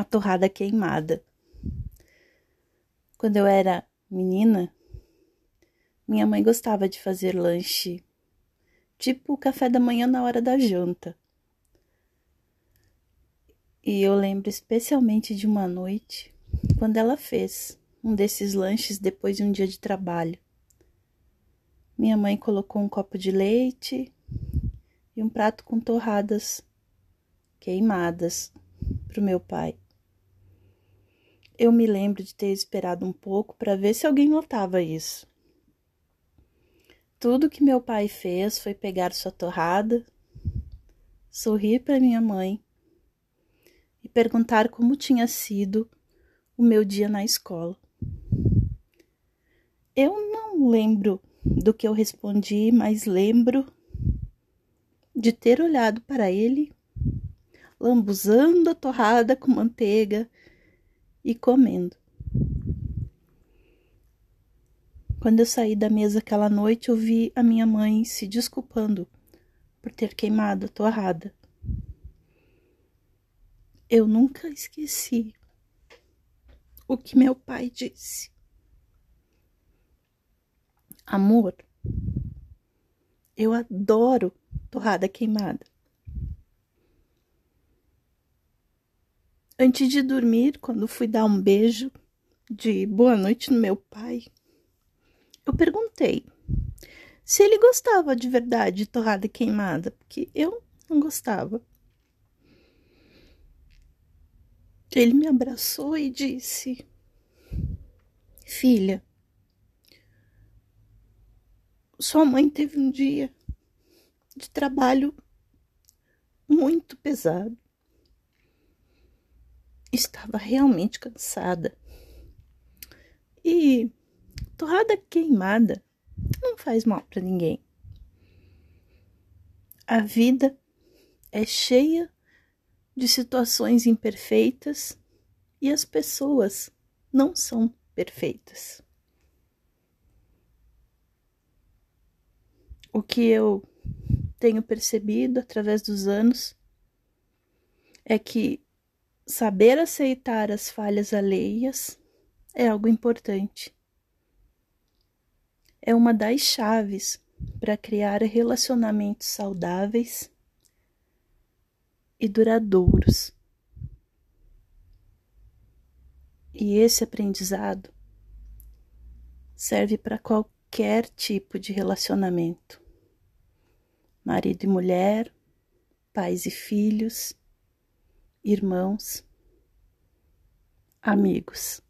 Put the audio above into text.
a torrada queimada. Quando eu era menina, minha mãe gostava de fazer lanche, tipo o café da manhã na hora da janta. E eu lembro especialmente de uma noite quando ela fez um desses lanches depois de um dia de trabalho. Minha mãe colocou um copo de leite e um prato com torradas queimadas para o meu pai. Eu me lembro de ter esperado um pouco para ver se alguém notava isso. Tudo que meu pai fez foi pegar sua torrada, sorrir para minha mãe e perguntar como tinha sido o meu dia na escola. Eu não lembro do que eu respondi, mas lembro de ter olhado para ele, lambuzando a torrada com manteiga e comendo. Quando eu saí da mesa aquela noite, eu vi a minha mãe se desculpando por ter queimado a torrada. Eu nunca esqueci o que meu pai disse. Amor, eu adoro torrada queimada. Antes de dormir, quando fui dar um beijo de boa noite no meu pai, eu perguntei se ele gostava de verdade de torrada queimada, porque eu não gostava. Ele me abraçou e disse: Filha, sua mãe teve um dia de trabalho muito pesado. Estava realmente cansada. E torrada queimada não faz mal para ninguém. A vida é cheia de situações imperfeitas e as pessoas não são perfeitas. O que eu tenho percebido através dos anos é que saber aceitar as falhas alheias é algo importante. É uma das chaves para criar relacionamentos saudáveis e duradouros. E esse aprendizado serve para qualquer tipo de relacionamento marido e mulher, pais e filhos, irmãos, amigos.